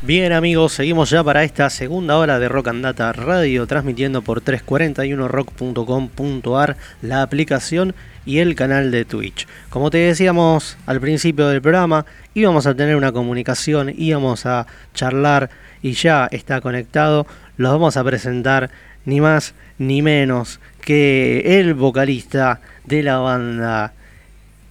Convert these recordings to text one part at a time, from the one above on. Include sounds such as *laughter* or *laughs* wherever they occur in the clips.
Bien amigos, seguimos ya para esta segunda hora de Rock and Data Radio, transmitiendo por 341rock.com.ar, la aplicación y el canal de Twitch. Como te decíamos al principio del programa, íbamos a tener una comunicación, íbamos a charlar y ya está conectado. Los vamos a presentar ni más ni menos que el vocalista de la banda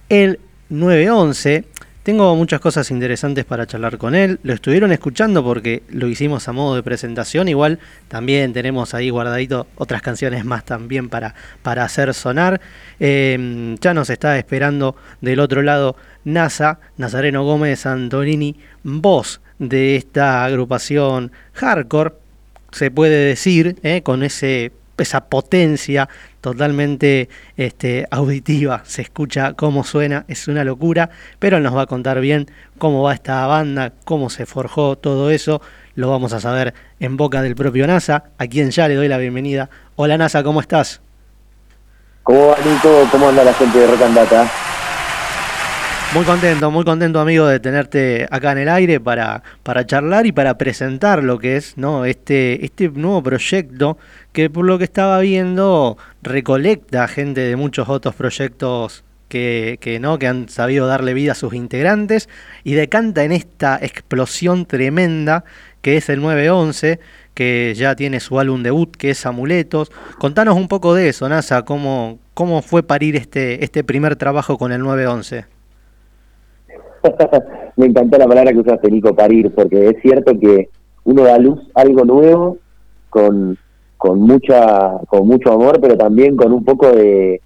El 911 tengo muchas cosas interesantes para charlar con él. Lo estuvieron escuchando porque lo hicimos a modo de presentación. Igual también tenemos ahí guardadito otras canciones más también para, para hacer sonar. Em, ya nos está esperando del otro lado NASA, Nazareno Gómez Antonini, voz de esta agrupación hardcore, se puede decir, eh, con ese esa potencia totalmente este, auditiva, se escucha cómo suena, es una locura, pero nos va a contar bien cómo va esta banda, cómo se forjó todo eso, lo vamos a saber en boca del propio NASA, a quien ya le doy la bienvenida. Hola NASA, ¿cómo estás? ¿Cómo va Nico? ¿Cómo anda la gente de Rock and Data? Muy contento, muy contento amigo de tenerte acá en el aire para, para charlar y para presentar lo que es ¿no? este, este nuevo proyecto que por lo que estaba viendo recolecta gente de muchos otros proyectos que, que, ¿no? que han sabido darle vida a sus integrantes y decanta en esta explosión tremenda que es el 911, que ya tiene su álbum debut, que es Amuletos. Contanos un poco de eso, NASA, cómo, cómo fue parir este, este primer trabajo con el 911. *laughs* Me encantó la palabra que usaste, Nico, parir, porque es cierto que uno da luz algo nuevo con, con mucha con mucho amor, pero también con un poco de...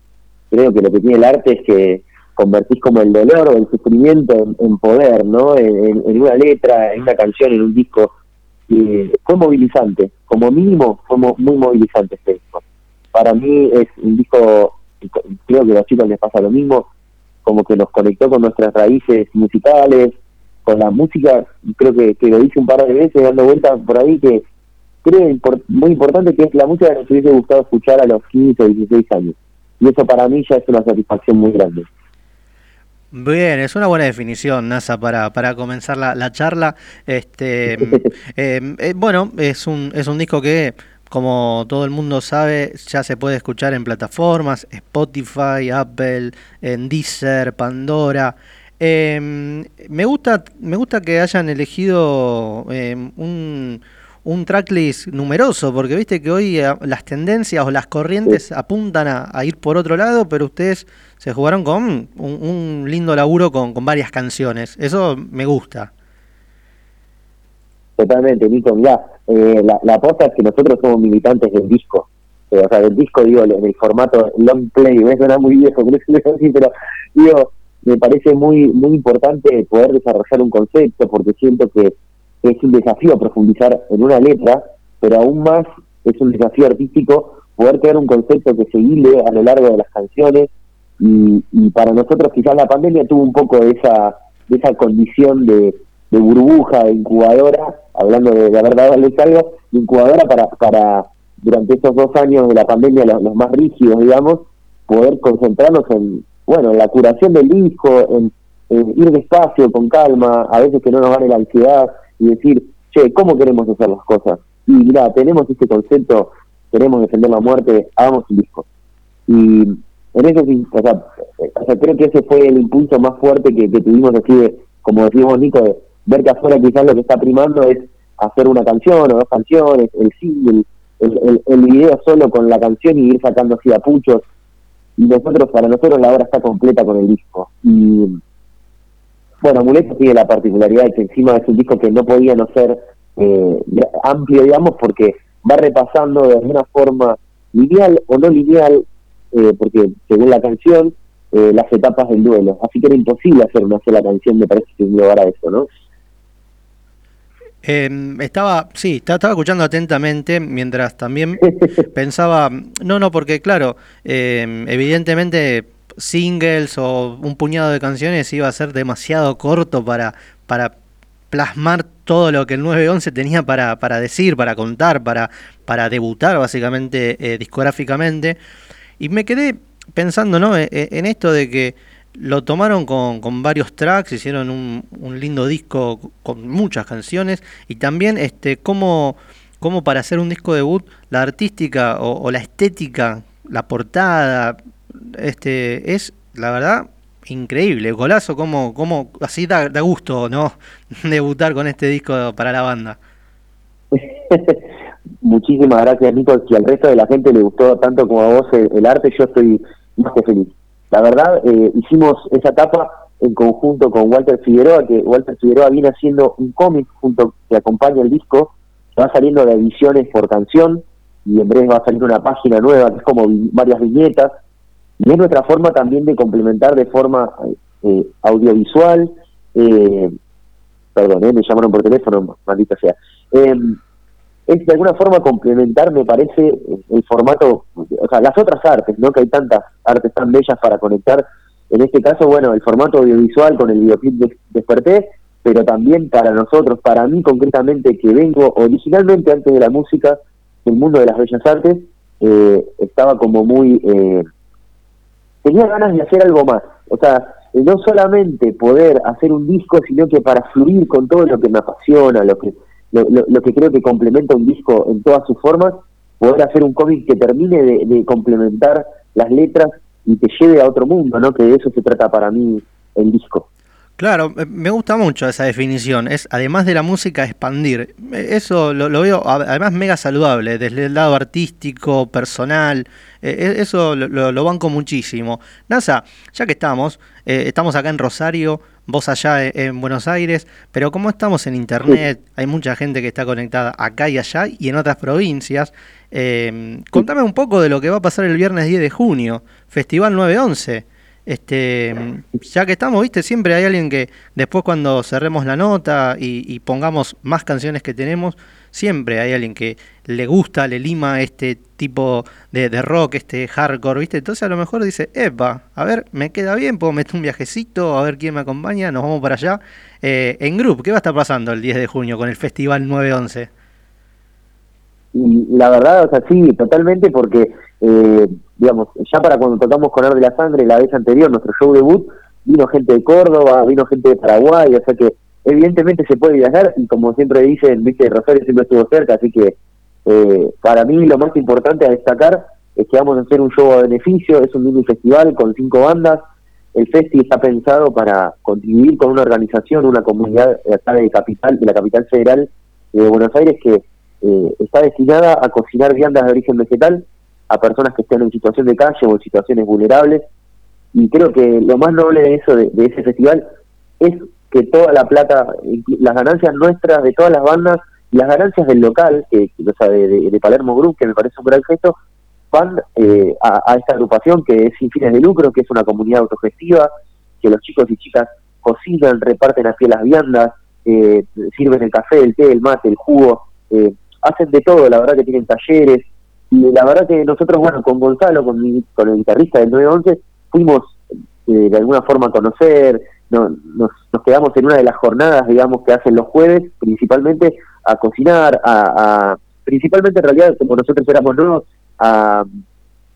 Creo que lo que tiene el arte es que convertís como el dolor o el sufrimiento en, poder, ¿no? En, una letra, en una canción, en un disco. Fue movilizante, como mínimo fue muy movilizante este disco. Para mí es un disco, creo que a los chicos les pasa lo mismo, como que nos conectó con nuestras raíces musicales, con la música, creo que, que lo hice un par de veces dando vueltas por ahí, que creo muy importante que es la música que nos hubiese gustado escuchar a los 15 o 16 años. Y eso para mí ya es una satisfacción muy grande. Bien, es una buena definición, NASA, para, para comenzar la, la charla. Este, *laughs* eh, eh, bueno, es un, es un disco que como todo el mundo sabe, ya se puede escuchar en plataformas, Spotify, Apple, en Deezer, Pandora. Em, me, gusta, me gusta que hayan elegido em, un, un, tracklist numeroso, porque viste que hoy eh, las tendencias o las corrientes apuntan a, ir por otro lado, pero ustedes se jugaron con un, lindo laburo con, con varias canciones. Eso me gusta. Totalmente, Nico. ya eh, la, la es que nosotros somos militantes del disco. Eh, o sea, del disco, digo, en el formato long play. Me suena muy viejo, *laughs* pero digo, me parece muy muy importante poder desarrollar un concepto porque siento que es un desafío profundizar en una letra, pero aún más es un desafío artístico poder crear un concepto que se hile a lo largo de las canciones y, y para nosotros quizás la pandemia tuvo un poco de esa de esa condición de, de burbuja, de incubadora, hablando de, haber dado algo, de incubadora para, para durante estos dos años de la pandemia, los, más rígidos, digamos, poder concentrarnos en, bueno, en la curación del disco, en, ir despacio, con calma, a veces que no nos gane la ansiedad y decir, che, ¿cómo queremos hacer las cosas? Y mira, tenemos este concepto, queremos defender la muerte, hagamos un disco. Y en eso sí, o sea, o sea, creo que ese fue el impulso más fuerte que, que tuvimos así de, como decimos Nico, de ver que afuera quizás lo que está primando es hacer una canción o dos canciones, el single, el, el, video solo con la canción y ir sacando así puchos. Y nosotros, para nosotros la obra está completa con el disco. Y bueno, Amuleto tiene la particularidad de que encima es un disco que no podía no ser eh, amplio, digamos, porque va repasando de alguna forma lineal o no lineal, eh, porque según la canción, eh, las etapas del duelo. Así que era imposible hacer una sola canción, me parece que lugar a eso, ¿no? Eh, estaba, sí, estaba escuchando atentamente mientras también *laughs* pensaba, no, no, porque claro, em, evidentemente singles o un puñado de canciones iba a ser demasiado corto para, para plasmar todo lo que el 911 tenía para, para decir, para contar, para, para debutar básicamente eh, discográficamente. Y me quedé pensando ¿no? E, e, en esto de que lo tomaron con, con varios tracks, hicieron un, un, lindo disco con muchas canciones y también este cómo, cómo para hacer un disco debut la artística o, la estética, la portada, este es la verdad increíble, golazo, como, como así da, gusto, ¿no? *laughs* Debutar con este disco para la banda. *laughs* Muchísimas gracias, Nico. Si al resto de la gente le gustó tanto como a vos el, arte, yo estoy más que feliz. La verdad, eh, hicimos esa etapa en conjunto con Walter Figueroa, que Walter Figueroa viene haciendo un cómic junto que acompaña el disco, va saliendo de ediciones por canción y en breve va a salir una página nueva que es como varias viñetas. Y es nuestra forma también de complementar de forma eh, audiovisual, eh, perdón, eh, me llamaron por teléfono, maldita sea, em, es de alguna forma complementar, me parece, el formato, o sea, las otras artes, ¿no? Que hay tantas artes tan bellas para conectar. En este caso, bueno, el formato audiovisual con el videoclip de Desperté, pero también para nosotros, para mí concretamente, que vengo originalmente antes de la música, del mundo de las bellas artes, eh, estaba como muy... Eh, tenía ganas de hacer algo más. O sea, no solamente poder hacer un disco, sino que para fluir con todo lo que me apasiona, lo que lo, que creo que complementa un disco en todas sus formas, poder hacer un cómic que termine de, complementar las letras y te lleve a otro mundo, ¿no? Que de eso se trata para mí el disco. Claro, me gusta mucho esa definición. Es además de la música expandir. Eso lo, veo además mega saludable desde el lado artístico, personal. E, e, eso lo, lo, banco muchísimo. NASA, ya que estamos, eh, estamos acá en Rosario, vos allá e, en Buenos Aires, pero como estamos en internet, hay mucha gente que está conectada acá y allá y en otras provincias. Eh, contame un poco de lo que va a pasar el viernes 10 de junio, Festival 911. Este, ya que estamos, viste, siempre hay alguien que después cuando cerremos la nota y, pongamos más canciones que tenemos, siempre hay alguien que le gusta, le lima este tipo de, rock, este hardcore, viste. Entonces a lo mejor dice, epa, a ver, me queda bien, puedo meter un viajecito, a ver quién me acompaña, nos vamos para allá. Eh, en Group, ¿qué va a estar pasando el 10 de junio con el Festival 911? La verdad, o sea, sí, totalmente, porque eh, digamos, ya para cuando tocamos con Ar de la Sangre la vez anterior, nuestro show debut, vino gente de Córdoba, vino gente de Paraguay, o sea que evidentemente se puede viajar y como siempre dicen, viste, Rosario siempre estuvo cerca, así que eh, para mí lo más importante a destacar es que vamos a hacer un show a beneficio, es un mini festival con cinco bandas, el festi está pensado para contribuir con una organización, una comunidad acá de capital, de la capital federal de Buenos Aires que eh, está destinada a cocinar viandas de origen vegetal a personas que estén en situación de calle o en situaciones vulnerables. Y creo que lo más noble de eso, de, ese festival, es que toda la plata, las ganancias nuestras de todas las bandas y las ganancias del local, que, o sea, de, Palermo Group, que me parece un gran gesto, van eh, a, esta agrupación que es sin fines de lucro, que es una comunidad autogestiva, que los chicos y chicas cocinan, reparten así las viandas, eh, sirven el café, el té, el mate, el jugo, eh, hacen de todo, la verdad que tienen talleres, y la verdad que nosotros, bueno, con Gonzalo, con, con el guitarrista del 911, fuimos eh, de alguna forma a conocer, no, nos, nos, quedamos en una de las jornadas, digamos, que hacen los jueves, principalmente a cocinar, a, principalmente en realidad, como nosotros éramos nuevos, a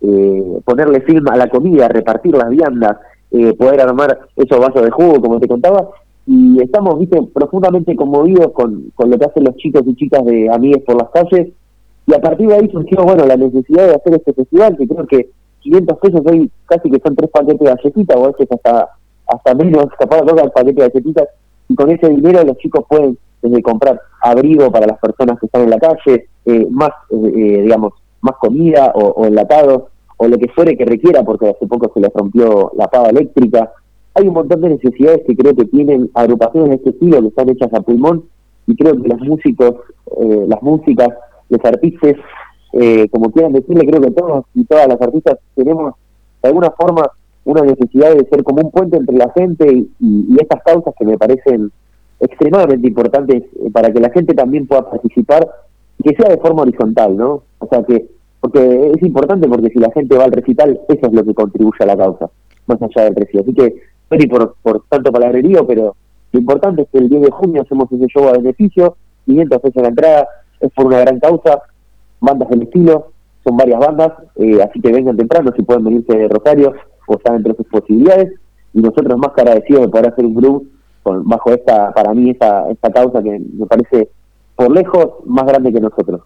eh, ponerle film a la comida, repartir las viandas, eh, poder armar esos vasos de jugo, como te contaba, y estamos, viste, profundamente conmovidos con, con lo que hacen los chicos y chicas de Amigues por las calles, y a partir de ahí surgió, bueno, la necesidad de hacer este festival, que creo que 500 pesos hoy casi que son tres paquetes de galletitas, o a veces hasta, hasta menos, *laughs* capaz de el paquete de galletitas, y con ese dinero los chicos pueden desde comprar abrigo para las personas que están en la calle, eh, más, eh, eh, digamos, más comida o, o enlatados, o lo que fuere que requiera, porque hace poco se les rompió la pava eléctrica. Hay un montón de necesidades que creo que tienen agrupaciones de este estilo que están hechas a pulmón, y creo que los músicos, las músicas, los artistas, eh, como quieran decirle, creo que todos y todas las artistas tenemos de alguna forma una necesidad de ser como un puente entre la gente y, estas causas que me parecen extremadamente importantes eh, para que la gente también pueda participar y que sea de forma horizontal, ¿no? O sea que, porque es importante porque si la gente va al recital, eso es lo que contribuye a la causa, más allá del precio. Así que, sorry por, por tanto palabrerío, pero lo importante es que el 10 de junio hacemos ese show a beneficio, 500 pesos la entrada, es por una gran causa, bandas del estilo, son varias bandas, eh, así que vengan temprano si pueden venirse de Rosario o están entre sus posibilidades. y nosotros más que agradecidos de poder hacer un grupo con, bajo esta, para mí, esta, esta causa que me parece por lejos más grande que nosotros.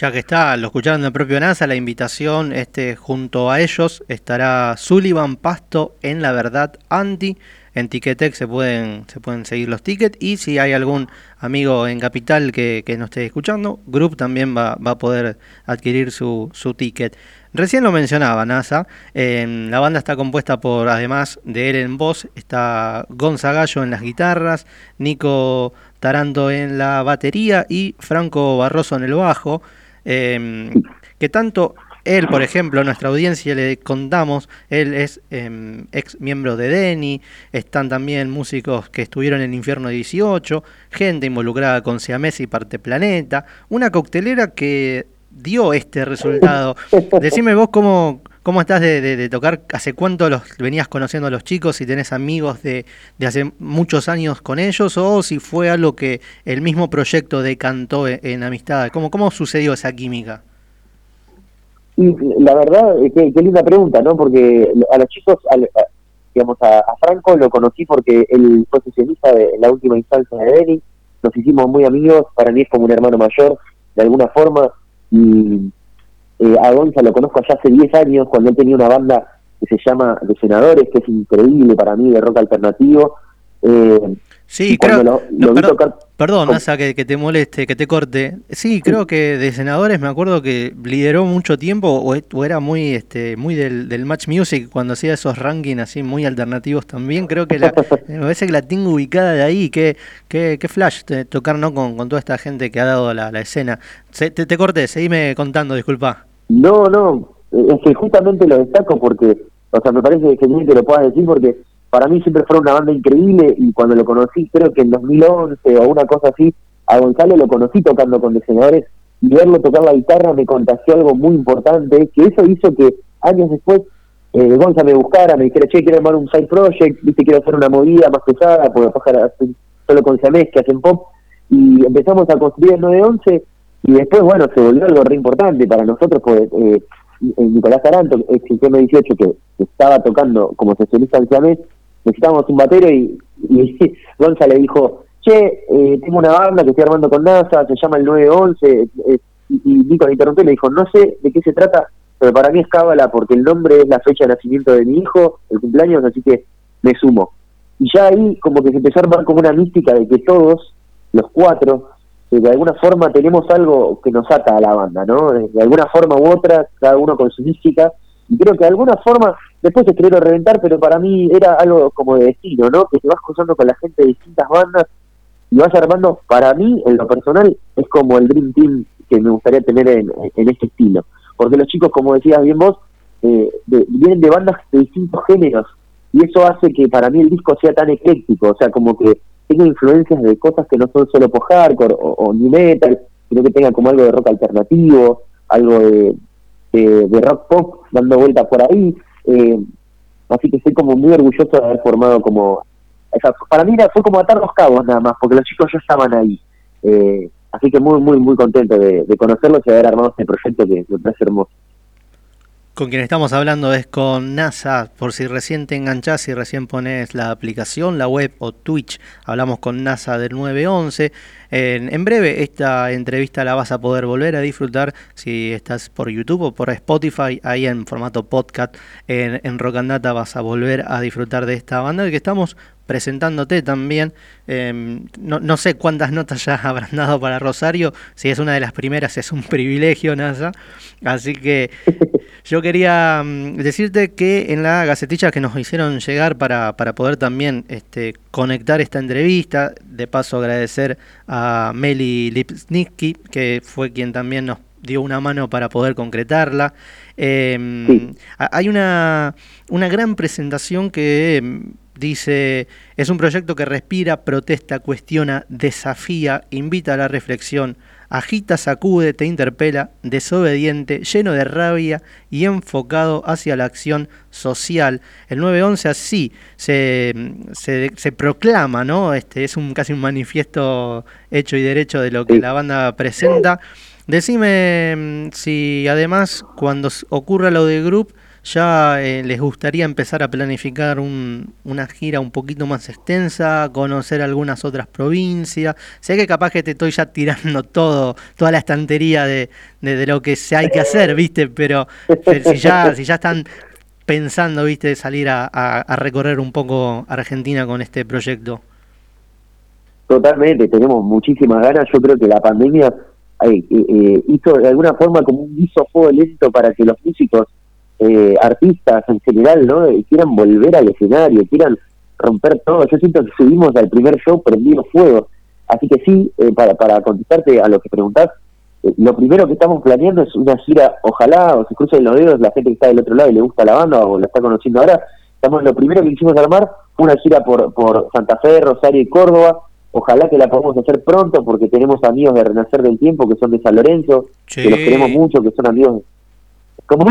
Ya que está, lo escucharon del propio NASA, la invitación, este, junto a ellos estará Sullivan Pasto en La Verdad Anti. En Ticketek se pueden, se pueden seguir los tickets y si hay algún amigo en Capital que, que nos esté escuchando, Group también va, va a poder adquirir su, su ticket. Recién lo mencionaba NASA, la banda está compuesta por, además de él en voz, está Gonzagallo en las guitarras, Nico Taranto en la batería y Franco Barroso en el bajo, em, que tanto él, por ejemplo, nuestra audiencia le contamos, él es em, ex miembro de Deni, están también músicos que estuvieron en Infierno 18, gente involucrada con Siamés y Parte Planeta, una coctelera que dio este resultado. Decime vos cómo, cómo estás de, tocar, hace cuánto los venías conociendo a los chicos, si tenés amigos de, de, hace muchos años con ellos o si fue algo que el mismo proyecto decantó en, en amistad. ¿Cómo, ¿Cómo sucedió esa química? Y la verdad, qué, qué linda pregunta, ¿no? Porque a los chicos, digamos, a, Franco lo conocí porque él fue sesionista de la última instancia de Denny, nos hicimos muy amigos, para mí es como un hermano mayor, de alguna forma, y eh, a Gonza lo conozco allá hace 10 años, cuando él tenía una banda que se llama De Senadores, que es increíble para mí, de rock alternativo. Eh, Sí, creo. perdón, Asa, que, te moleste, que te corte. Sí, creo que de senadores me acuerdo que lideró mucho tiempo o, era muy este muy del, del, Match Music cuando hacía esos rankings así muy alternativos también. Creo que la, *laughs* me parece que la tengo ubicada de ahí. Qué, qué, flash tocar ¿no? con, con toda esta gente que ha dado la, la escena. te, te corté, seguime contando, disculpa. No, no, es que justamente lo destaco porque, o sea, me parece genial que lo puedas decir porque para mí siempre fue una banda increíble y cuando lo conocí, creo que en 2011 o una cosa así, a Gonzalo lo conocí tocando con diseñadores y verlo tocar la guitarra me contagió algo muy importante, que eso hizo que años después eh, Gonzalo me buscara, me dijera, che, quiero armar un side project, viste, quiero hacer una movida más pesada, porque después solo con Siamés que hacen pop, y empezamos a construir el 911 y después, bueno, se volvió algo re importante para nosotros, pues eh, Nicolás Aranto, ex 18, que estaba tocando como sesionista en Siamés, necesitamos un batero y, y *laughs* Gonza le dijo, che, eh, tengo una banda que estoy armando con NASA, se llama el 911, eh, y, y Nico le interrumpió y le dijo, no sé de qué se trata, pero para mí es cábala porque el nombre es la fecha de nacimiento de mi hijo, el cumpleaños, así que me sumo. Y ya ahí como que se empezó a armar como una mística de que todos, los cuatro, eh, de alguna forma tenemos algo que nos ata a la banda, ¿no? De alguna forma u otra, cada uno con su mística, y creo que de alguna forma después se creó reventar, pero para mí era algo como de destino, ¿no? Que te vas cruzando con la gente de distintas bandas y vas armando, para mí, en lo personal, es como el Dream Team que me gustaría tener en, este estilo. Porque los chicos, como decías bien vos, eh, vienen de bandas de distintos géneros y eso hace que para mí el disco sea tan ecléctico, o sea, como que tenga influencias de cosas que no son solo post-hardcore o, o new metal, sino que tenga como algo de rock alternativo, algo de, de, rock pop dando vueltas por ahí. Eh, así que estoy como muy orgulloso de haber formado como... para mí fue como atar los cabos nada más, porque los chicos ya estaban ahí. Eh, así que muy, muy, muy contento de, conocerlos y haber armado este proyecto que me parece hermoso. Con quien estamos hablando es con NASA, por si recién te enganchás y recién pones la aplicación, la web o Twitch, hablamos con NASA del 911. En, en, breve esta entrevista la vas a poder volver a disfrutar si estás por YouTube o por Spotify, ahí en formato podcast, en, en Rock and vas a volver a disfrutar de esta banda que estamos presentándote también. Em, no, no, sé cuántas notas ya *laughs* habrán dado para Rosario, si es una de las primeras es un *laughs* privilegio, NASA. Así que yo quería mm, decirte que en la gacetilla que nos hicieron llegar para, para poder también este, conectar esta entrevista, de paso agradecer a Meli Lipsnitsky, que fue quien también nos dio una mano para poder concretarla. Em, hay una, una gran presentación que em, dice, es un proyecto que respira, protesta, cuestiona, desafía, invita a la reflexión, agita, sacude, te interpela, desobediente, lleno de rabia y enfocado hacia la acción social. El 911 así se, se, se proclama, ¿no? Este, es un, casi un manifiesto hecho y derecho de lo que la banda presenta. Decime mm, si además cuando ocurra lo de Group ya eh, les gustaría empezar a planificar una gira un poquito más extensa, conocer algunas otras provincias. Sé que capaz que te estoy ya tirando todo, toda la estantería de, lo que se hay que hacer, ¿viste? Pero, si, ya, si ya están pensando, ¿viste? Salir a, recorrer un poco Argentina con este proyecto. Totalmente, tenemos muchísimas ganas. Yo creo que la pandemia eh, eh, hizo de alguna forma como un guiso fuego lento para que los músicos eh, artistas en general, ¿no? Eh, quieran volver al escenario, quieran romper todo. Yo siento que subimos al primer show prendido fuego. Así que sí, eh, para, para contestarte a lo que preguntás, lo primero que estamos planeando es una gira, ojalá o se crucen los dedos la gente que está del otro lado y le gusta la banda o la está conociendo ahora. Estamos lo primero que quisimos armar una gira por, por Santa Fe, Rosario y Córdoba. Ojalá que la podamos hacer pronto porque tenemos amigos de Renacer del Tiempo que son de San Lorenzo, que los queremos mucho, que son amigos. ¿Cómo?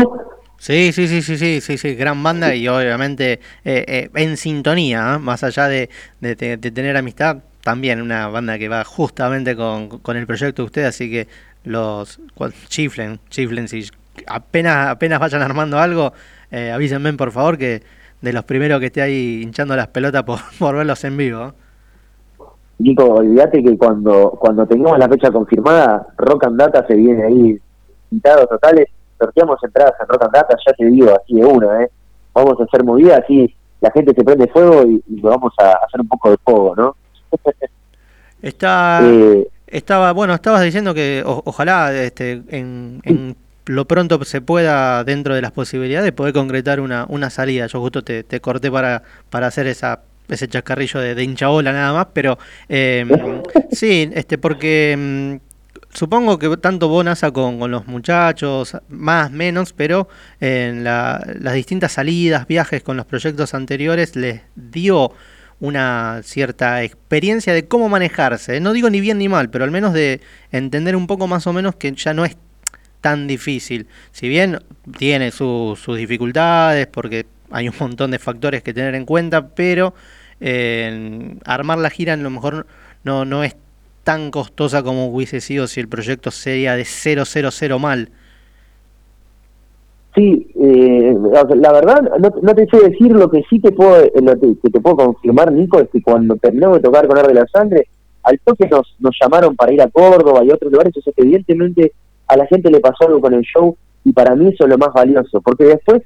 Sí, sí, sí, sí, sí, sí, sí, gran banda y obviamente eh, eh, en sintonía, ¿eh? más allá de, de, tener amistad, también una banda que va justamente con, con el proyecto de usted, así que los chiflen, chiflen, si apenas, apenas vayan armando algo, avísenme por favor que de los primeros que esté ahí hinchando las pelotas *laughs* por, por verlos en vivo. Nico, olvídate que cuando, cuando tengamos la fecha confirmada, Rock and Data se viene ahí, pintados totales sorteamos entradas en Rock and Data, ya te digo, así de una, ¿eh? Vamos a hacer movida, así la gente se prende fuego y, vamos a hacer un poco de fuego, ¿no? *laughs* Está, eh, estaba, bueno, estabas diciendo que ojalá este, en, lo pronto se pueda, dentro de las posibilidades, poder concretar una, una salida. Yo justo te, te corté para, para hacer esa ese chascarrillo de, de hinchabola nada más, pero eh, *laughs* sí, este porque mm, supongo que tanto vos, NASA, con, con, los muchachos, más, menos, pero en las distintas salidas, viajes con los proyectos anteriores, les dio una cierta experiencia de cómo manejarse. No digo ni bien ni mal, pero al menos de entender un poco más o menos que ya no es tan difícil. Si bien tiene sus dificultades, porque hay un montón de factores que tener en cuenta, pero eh, armar la gira a lo mejor no, no es tan costosa como hubiese sido si el proyecto sería de 000 mal. Sí, eh, la verdad, no, te sé decir lo que sí te puedo, eh, lo que te puedo confirmar, Nico, es que cuando terminamos de tocar con Ar de la Sangre, al toque nos, nos llamaron para ir a Córdoba y otros lugares, que evidentemente a la gente le pasó algo con el show y para mí eso es lo más valioso, porque después,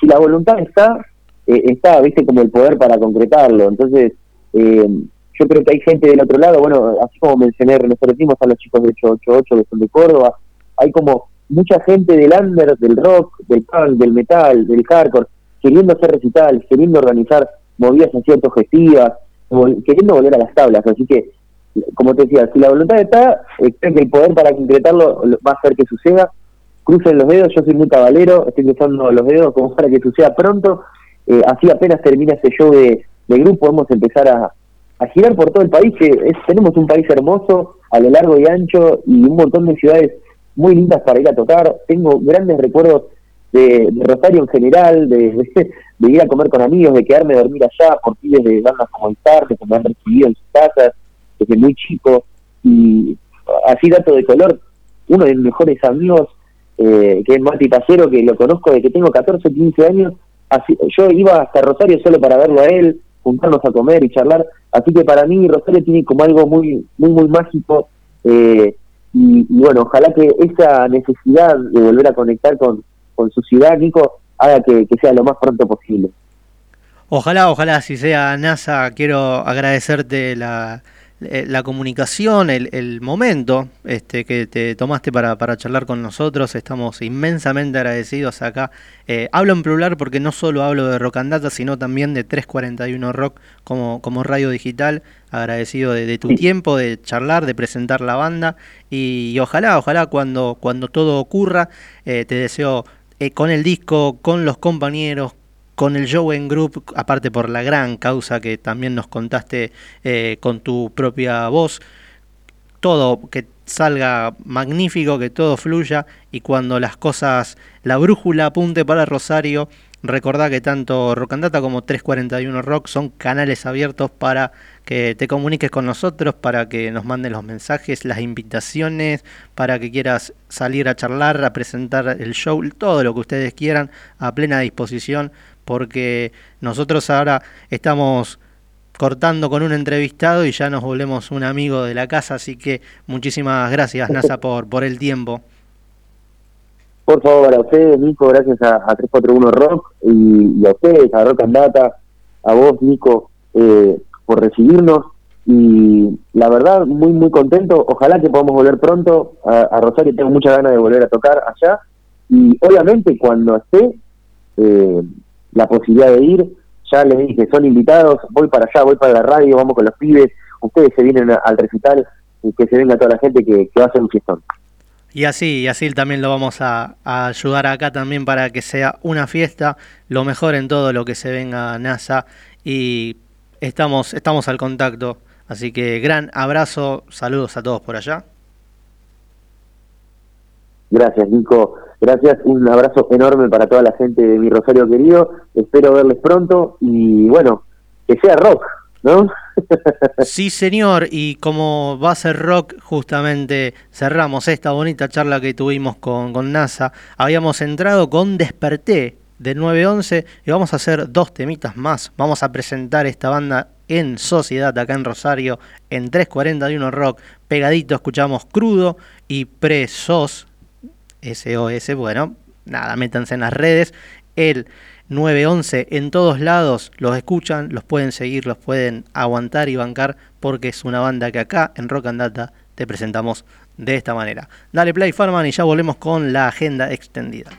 si la voluntad está, eh, está, viste, como el poder para concretarlo, entonces eh, yo creo que hay gente del otro lado, bueno, así como mencioné, nos decimos a los chicos de 888 que son de Córdoba, hay como mucha gente del under, del rock, del punk, del metal, del hardcore, queriendo hacer recital, queriendo organizar movidas así autogestivas, queriendo volver a las tablas, así que, como te decía, si la voluntad está, eh, creo que el poder para concretarlo va a hacer que suceda, crucen los dedos, yo soy muy cabalero, estoy cruzando los dedos como para que suceda pronto, eh, así apenas termina este show de, de grupo, podemos empezar a a girar por todo el país, que tenemos un país hermoso a lo largo y ancho y un montón de ciudades muy lindas para ir a tocar. Tengo grandes recuerdos de, Rosario en general, de, *laughs* de, ir a comer con amigos, de quedarme a dormir allá por pibes de bandas como el Tarde, que me han recibido en sus casas desde muy chico. Y así dato de color, uno de mis mejores amigos, eh, que es Mati Pacero, que lo conozco de que tengo 14, 15 años, yo iba hasta Rosario solo para verlo a él, juntarnos a comer y charlar. Así que para mí Rosario tiene como algo muy, muy, muy mágico. Eh, y, bueno, ojalá que esa necesidad de volver a conectar con, con su ciudad, Nico, haga que, que sea lo más pronto posible. Ojalá, ojalá, si sea NASA, quiero agradecerte la, eh, la comunicación, el, el, momento este, que te tomaste para, para, charlar con nosotros. Estamos inmensamente agradecidos acá. Eh, hablo en plural porque no solo hablo de Rock and Data, sino también de 341 Rock como, como radio digital. Agradecido de, tu tiempo, de charlar, de presentar la banda. Y, ojalá, ojalá cuando, cuando todo ocurra, eh, te deseo con el disco, con los compañeros, con el en Group, aparte por la gran causa que también nos contaste eh, con tu propia voz, todo que salga magnífico, que todo fluya y cuando las cosas, la brújula apunte para Rosario, Recordá que tanto Rock and Data como 341 Rock son canales abiertos para que te comuniques con nosotros, para que nos mandes los mensajes, las invitaciones, para que quieras salir a charlar, a presentar el show, todo lo que ustedes quieran a plena disposición, porque nosotros ahora estamos cortando con un entrevistado y ya nos volvemos un amigo de la casa, así que muchísimas gracias NASA por, por el tiempo. Por favor, a ustedes, Nico, gracias a, 341 Rock y, a ustedes, a Rock and Data, a vos, Nico, eh, por recibirnos. Y la verdad, muy, muy contento. Ojalá que podamos volver pronto a, Rosario. Tengo muchas ganas de volver a tocar allá. Y obviamente, cuando esté eh, la posibilidad de ir, ya les dije, son invitados. Voy para allá, voy para la radio, vamos con los pibes. Ustedes se vienen al recital y que se venga toda la gente que, que va a hacer un fiestón. Y así, y así también lo vamos a, ayudar acá también para que sea una fiesta, lo mejor en todo lo que se venga NASA y estamos, estamos al contacto. Así que gran abrazo, saludos a todos por allá. Gracias, Nico. Gracias, un abrazo enorme para toda la gente de mi Rosario querido. Espero verles pronto y bueno, que sea rock. ¿no? *laughs* Sí, señor, y como va a ser rock, justamente cerramos esta bonita charla que tuvimos con, con NASA. Habíamos entrado con Desperté de 911 y vamos a hacer dos temitas más. Vamos a presentar esta banda en Sociedad acá en Rosario en 341 Rock. Pegadito escuchamos Crudo y Presos, SOS, bueno, nada, métanse en las redes. El 911 en todos lados, los escuchan, los pueden seguir, los pueden aguantar y bancar porque es una banda que acá en Rock and Data te presentamos de esta manera. Dale play Farman y ya volvemos con la agenda extendida.